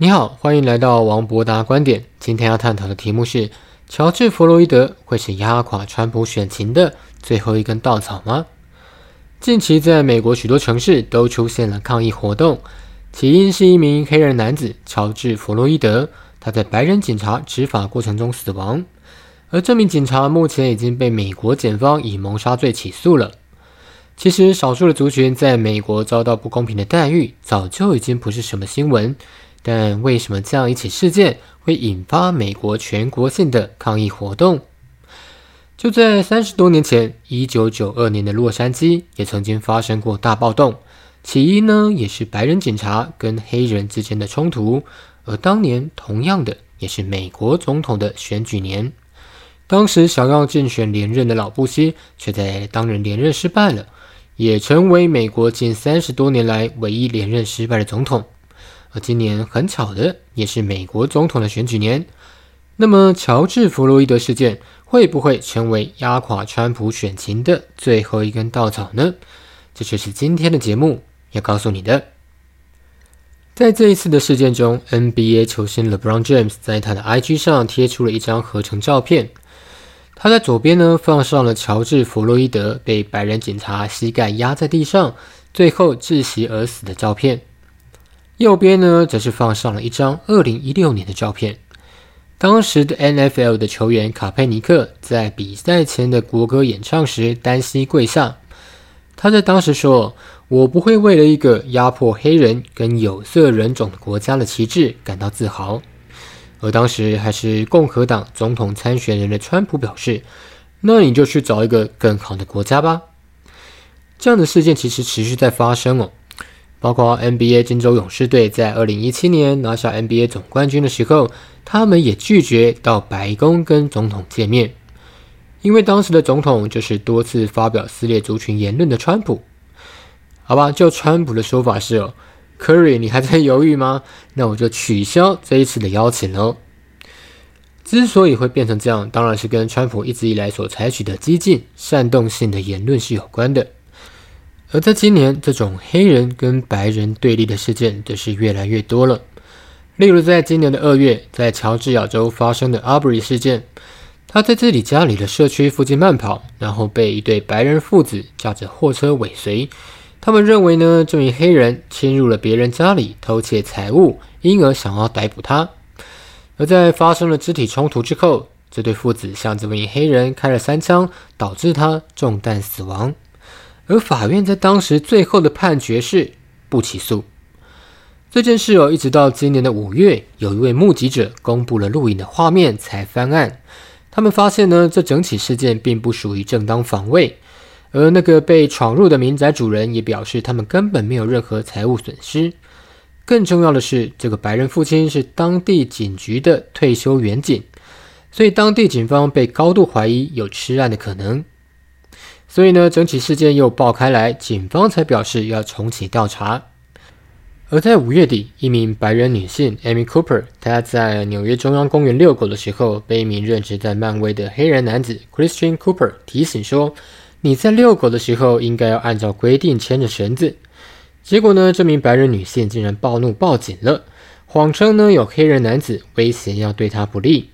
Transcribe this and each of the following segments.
你好，欢迎来到王博达观点。今天要探讨的题目是：乔治·弗洛伊德会是压垮川普选情的最后一根稻草吗？近期在美国许多城市都出现了抗议活动，起因是一名黑人男子乔治·弗洛伊德，他在白人警察执法过程中死亡，而这名警察目前已经被美国检方以谋杀罪起诉了。其实，少数的族群在美国遭到不公平的待遇，早就已经不是什么新闻。但为什么这样一起事件会引发美国全国性的抗议活动？就在三十多年前，一九九二年的洛杉矶也曾经发生过大暴动，起因呢也是白人警察跟黑人之间的冲突。而当年同样的也是美国总统的选举年，当时想要竞选连任的老布希却在当年连任失败了，也成为美国近三十多年来唯一连任失败的总统。而今年很巧的，也是美国总统的选举年。那么，乔治·弗洛伊德事件会不会成为压垮川普选情的最后一根稻草呢？这就是今天的节目要告诉你的。在这一次的事件中，NBA 球星 LeBron James 在他的 IG 上贴出了一张合成照片。他在左边呢放上了乔治·弗洛伊德被白人警察膝盖压在地上，最后窒息而死的照片。右边呢，则是放上了一张2016年的照片。当时的 NFL 的球员卡佩尼克在比赛前的国歌演唱时单膝跪下。他在当时说：“我不会为了一个压迫黑人跟有色人种的国家的旗帜感到自豪。”而当时还是共和党总统参选人的川普表示：“那你就去找一个更好的国家吧。”这样的事件其实持续在发生哦。包括 NBA 金州勇士队在二零一七年拿下 NBA 总冠军的时候，他们也拒绝到白宫跟总统见面，因为当时的总统就是多次发表撕裂族群言论的川普。好吧，就川普的说法是哦，Curry，你还在犹豫吗？那我就取消这一次的邀请喽。之所以会变成这样，当然是跟川普一直以来所采取的激进、煽动性的言论是有关的。而在今年，这种黑人跟白人对立的事件则是越来越多了。例如，在今年的二月，在乔治亚州发生的 Arbery 事件，他在自己家里的社区附近慢跑，然后被一对白人父子驾着货车尾随。他们认为呢，这名黑人侵入了别人家里偷窃财物，因而想要逮捕他。而在发生了肢体冲突之后，这对父子向这名黑人开了三枪，导致他中弹死亡。而法院在当时最后的判决是不起诉这件事哦，一直到今年的五月，有一位目击者公布了录影的画面才翻案。他们发现呢，这整起事件并不属于正当防卫，而那个被闯入的民宅主人也表示，他们根本没有任何财物损失。更重要的是，这个白人父亲是当地警局的退休员警，所以当地警方被高度怀疑有吃案的可能。所以呢，整起事件又爆开来，警方才表示要重启调查。而在五月底，一名白人女性 Amy Cooper，她在纽约中央公园遛狗的时候，被一名任职在漫威的黑人男子 Christian Cooper 提醒说：“你在遛狗的时候，应该要按照规定牵着绳子。”结果呢，这名白人女性竟然暴怒报警了，谎称呢有黑人男子威胁要对她不利。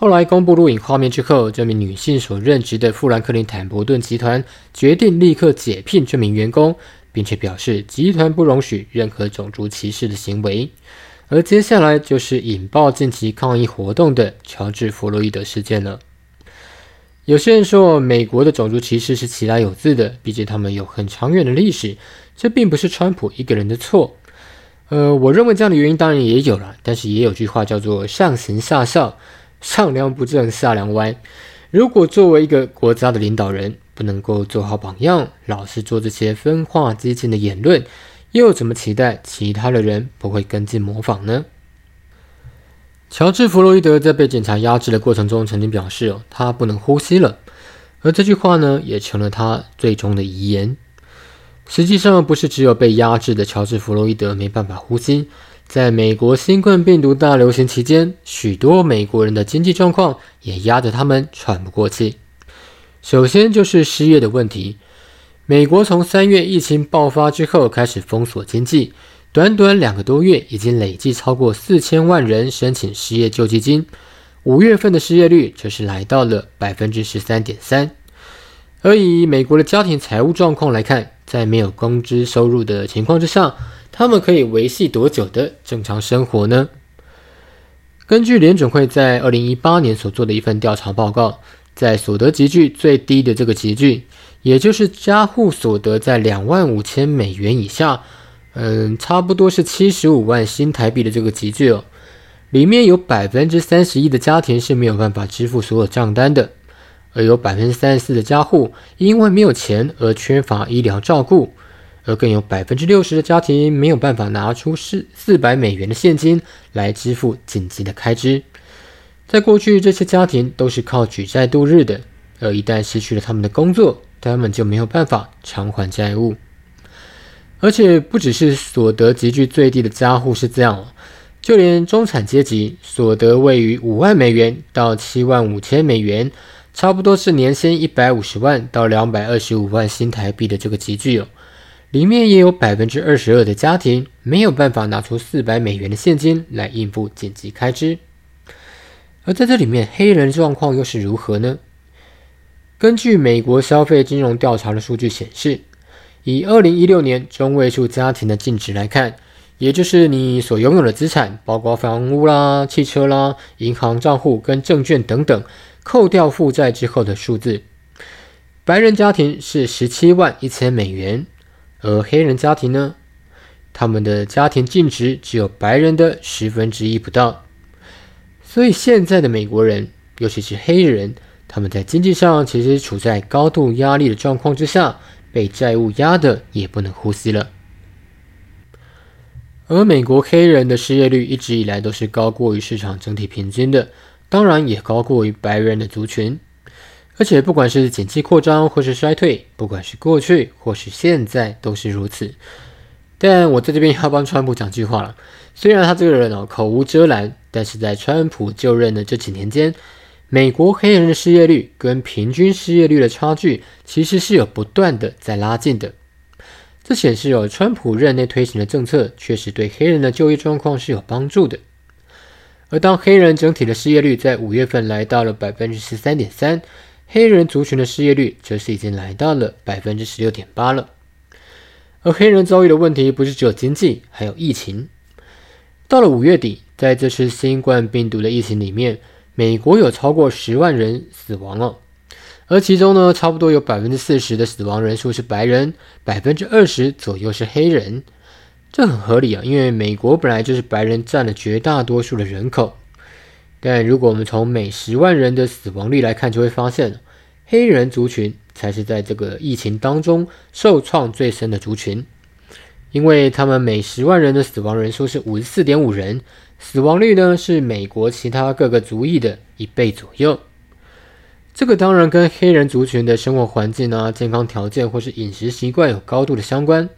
后来公布录影画面之后，这名女性所任职的富兰克林坦博顿集团决定立刻解聘这名员工，并且表示集团不容许任何种族歧视的行为。而接下来就是引爆近期抗议活动的乔治·弗洛伊德事件了。有些人说，美国的种族歧视是其来有自的，毕竟他们有很长远的历史，这并不是川普一个人的错。呃，我认为这样的原因当然也有了，但是也有句话叫做“上行下效”。上梁不正下梁歪。如果作为一个国家的领导人不能够做好榜样，老是做这些分化激进的言论，又怎么期待其他的人不会跟进模仿呢？乔治·弗洛伊德在被警察压制的过程中，曾经表示：“，他不能呼吸了。”而这句话呢，也成了他最终的遗言。实际上，不是只有被压制的乔治·弗洛伊德没办法呼吸。在美国新冠病毒大流行期间，许多美国人的经济状况也压得他们喘不过气。首先就是失业的问题。美国从三月疫情爆发之后开始封锁经济，短短两个多月，已经累计超过四千万人申请失业救济金。五月份的失业率则是来到了百分之十三点三。而以美国的家庭财务状况来看，在没有工资收入的情况之下，他们可以维系多久的正常生活呢？根据联准会在二零一八年所做的一份调查报告，在所得级距最低的这个级距，也就是家户所得在两万五千美元以下，嗯，差不多是七十五万新台币的这个级距哦，里面有百分之三十一的家庭是没有办法支付所有账单的。而有百分之三十四的家户因为没有钱而缺乏医疗照顾，而更有百分之六十的家庭没有办法拿出四四百美元的现金来支付紧急的开支。在过去，这些家庭都是靠举债度日的，而一旦失去了他们的工作，他们就没有办法偿还债务。而且，不只是所得级距最低的家户是这样，就连中产阶级所得位于五万美元到七万五千美元。差不多是年薪一百五十万到两百二十五万新台币的这个集聚哦，里面也有百分之二十二的家庭没有办法拿出四百美元的现金来应付紧急开支。而在这里面，黑人状况又是如何呢？根据美国消费金融调查的数据显示，以二零一六年中位数家庭的净值来看，也就是你所拥有的资产，包括房屋啦、汽车啦、银行账户跟证券等等。扣掉负债之后的数字，白人家庭是十七万一千美元，而黑人家庭呢，他们的家庭净值只有白人的十分之一不到。所以现在的美国人，尤其是黑人，他们在经济上其实处在高度压力的状况之下，被债务压得也不能呼吸了。而美国黑人的失业率一直以来都是高过于市场整体平均的。当然也高过于白人的族群，而且不管是景气扩张或是衰退，不管是过去或是现在都是如此。但我在这边要帮川普讲句话了，虽然他这个人哦口无遮拦，但是在川普就任的这几年间，美国黑人的失业率跟平均失业率的差距其实是有不断的在拉近的。这显示哦，川普任内推行的政策确实对黑人的就业状况是有帮助的。而当黑人整体的失业率在五月份来到了百分之十三点三，黑人族群的失业率则是已经来到了百分之十六点八了。而黑人遭遇的问题不是只有经济，还有疫情。到了五月底，在这次新冠病毒的疫情里面，美国有超过十万人死亡了，而其中呢，差不多有百分之四十的死亡人数是白人，百分之二十左右是黑人。这很合理啊，因为美国本来就是白人占了绝大多数的人口。但如果我们从每十万人的死亡率来看，就会发现，黑人族群才是在这个疫情当中受创最深的族群，因为他们每十万人的死亡人数是五十四点五人，死亡率呢是美国其他各个族裔的一倍左右。这个当然跟黑人族群的生活环境啊、健康条件或是饮食习惯有高度的相关。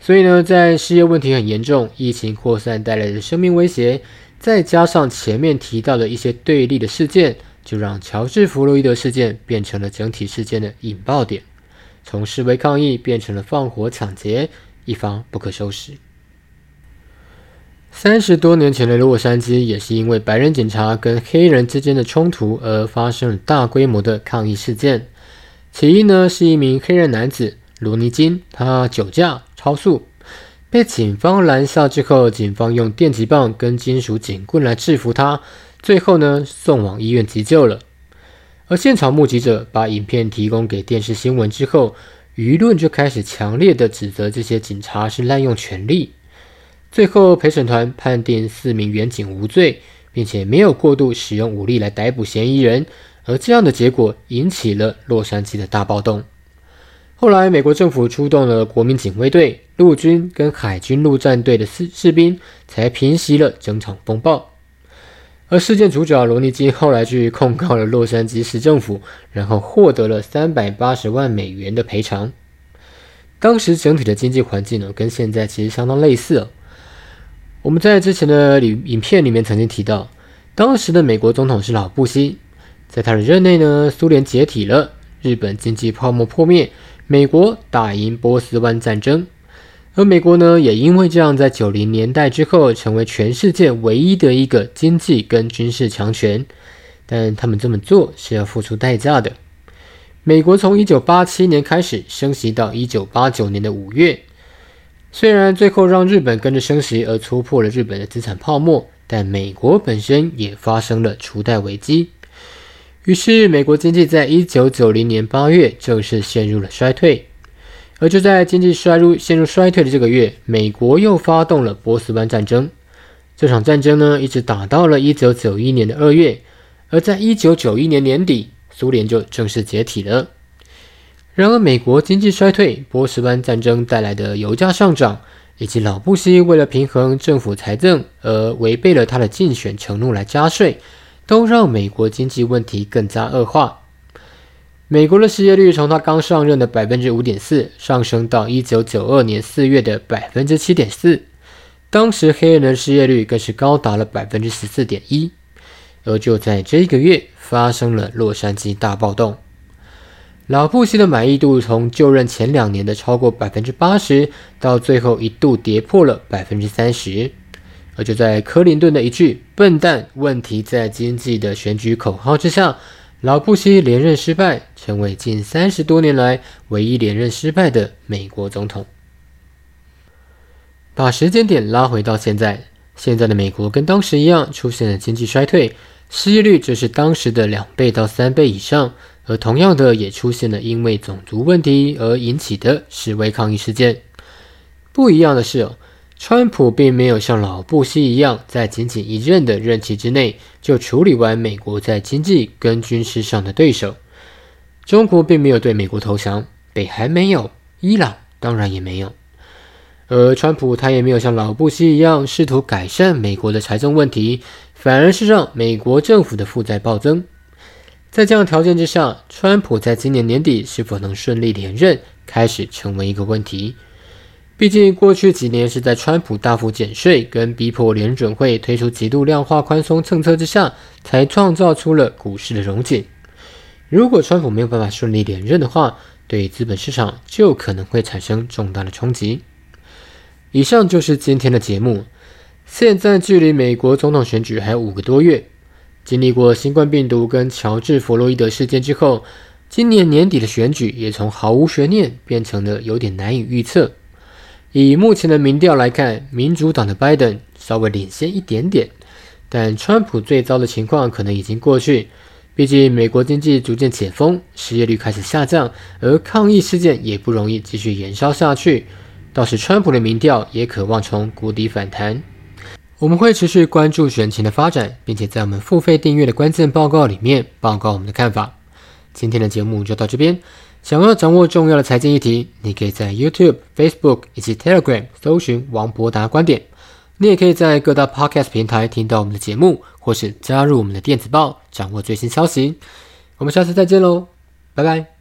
所以呢，在失业问题很严重、疫情扩散带来的生命威胁，再加上前面提到的一些对立的事件，就让乔治·弗洛伊德事件变成了整体事件的引爆点，从示威抗议变成了放火抢劫，一发不可收拾。三十多年前的洛杉矶也是因为白人警察跟黑人之间的冲突而发生了大规模的抗议事件，起因呢是一名黑人男子罗尼金，他酒驾。超速被警方拦下之后，警方用电击棒跟金属警棍来制服他，最后呢送往医院急救了。而现场目击者把影片提供给电视新闻之后，舆论就开始强烈的指责这些警察是滥用权力。最后陪审团判定四名员警无罪，并且没有过度使用武力来逮捕嫌疑人。而这样的结果引起了洛杉矶的大暴动。后来，美国政府出动了国民警卫队、陆军跟海军陆战队的士士兵，才平息了整场风暴。而事件主角罗尼金后来去控告了洛杉矶市政府，然后获得了三百八十万美元的赔偿。当时整体的经济环境呢，跟现在其实相当类似哦。我们在之前的影影片里面曾经提到，当时的美国总统是老布希，在他的任内呢，苏联解体了，日本经济泡沫破灭。美国打赢波斯湾战争，而美国呢，也因为这样，在九零年代之后，成为全世界唯一的一个经济跟军事强权。但他们这么做是要付出代价的。美国从一九八七年开始升息到一九八九年的五月，虽然最后让日本跟着升息而戳破了日本的资产泡沫，但美国本身也发生了储贷危机。于是，美国经济在一九九零年八月正式陷入了衰退。而就在经济衰入、陷入衰退的这个月，美国又发动了波斯湾战争。这场战争呢，一直打到了一九九一年的二月。而在一九九一年年底，苏联就正式解体了。然而，美国经济衰退、波斯湾战争带来的油价上涨，以及老布希为了平衡政府财政而违背了他的竞选承诺来加税，都让美国经济问题更加恶化。美国的失业率从他刚上任的百分之五点四上升到一九九二年四月的百分之七点四，当时黑人的失业率更是高达了百分之十四点一。而就在这个月，发生了洛杉矶大暴动，老布希的满意度从就任前两年的超过百分之八十，到最后一度跌破了百分之三十。而就在克林顿的一句“笨蛋，问题在经济”的选举口号之下。老布希连任失败，成为近三十多年来唯一连任失败的美国总统。把时间点拉回到现在，现在的美国跟当时一样出现了经济衰退，失业率则是当时的两倍到三倍以上，而同样的也出现了因为种族问题而引起的示威抗议事件。不一样的是哦。川普并没有像老布希一样，在仅仅一任的任期之内就处理完美国在经济跟军事上的对手。中国并没有对美国投降，北韩没有，伊朗当然也没有。而川普他也没有像老布希一样试图改善美国的财政问题，反而是让美国政府的负债暴增。在这样条件之下，川普在今年年底是否能顺利连任，开始成为一个问题。毕竟，过去几年是在川普大幅减税跟逼迫联准会推出极度量化宽松政策之下，才创造出了股市的融景。如果川普没有办法顺利连任的话，对资本市场就可能会产生重大的冲击。以上就是今天的节目。现在距离美国总统选举还有五个多月，经历过新冠病毒跟乔治·弗洛伊德事件之后，今年年底的选举也从毫无悬念变成了有点难以预测。以目前的民调来看，民主党的拜登稍微领先一点点，但川普最糟的情况可能已经过去。毕竟美国经济逐渐解封，失业率开始下降，而抗议事件也不容易继续延烧下去。到时川普的民调也可望从谷底反弹。我们会持续关注选情的发展，并且在我们付费订阅的关键报告里面报告我们的看法。今天的节目就到这边。想要掌握重要的财经议题，你可以在 YouTube、Facebook 以及 Telegram 搜寻王博达观点。你也可以在各大 Podcast 平台听到我们的节目，或是加入我们的电子报，掌握最新消息。我们下次再见喽，拜拜。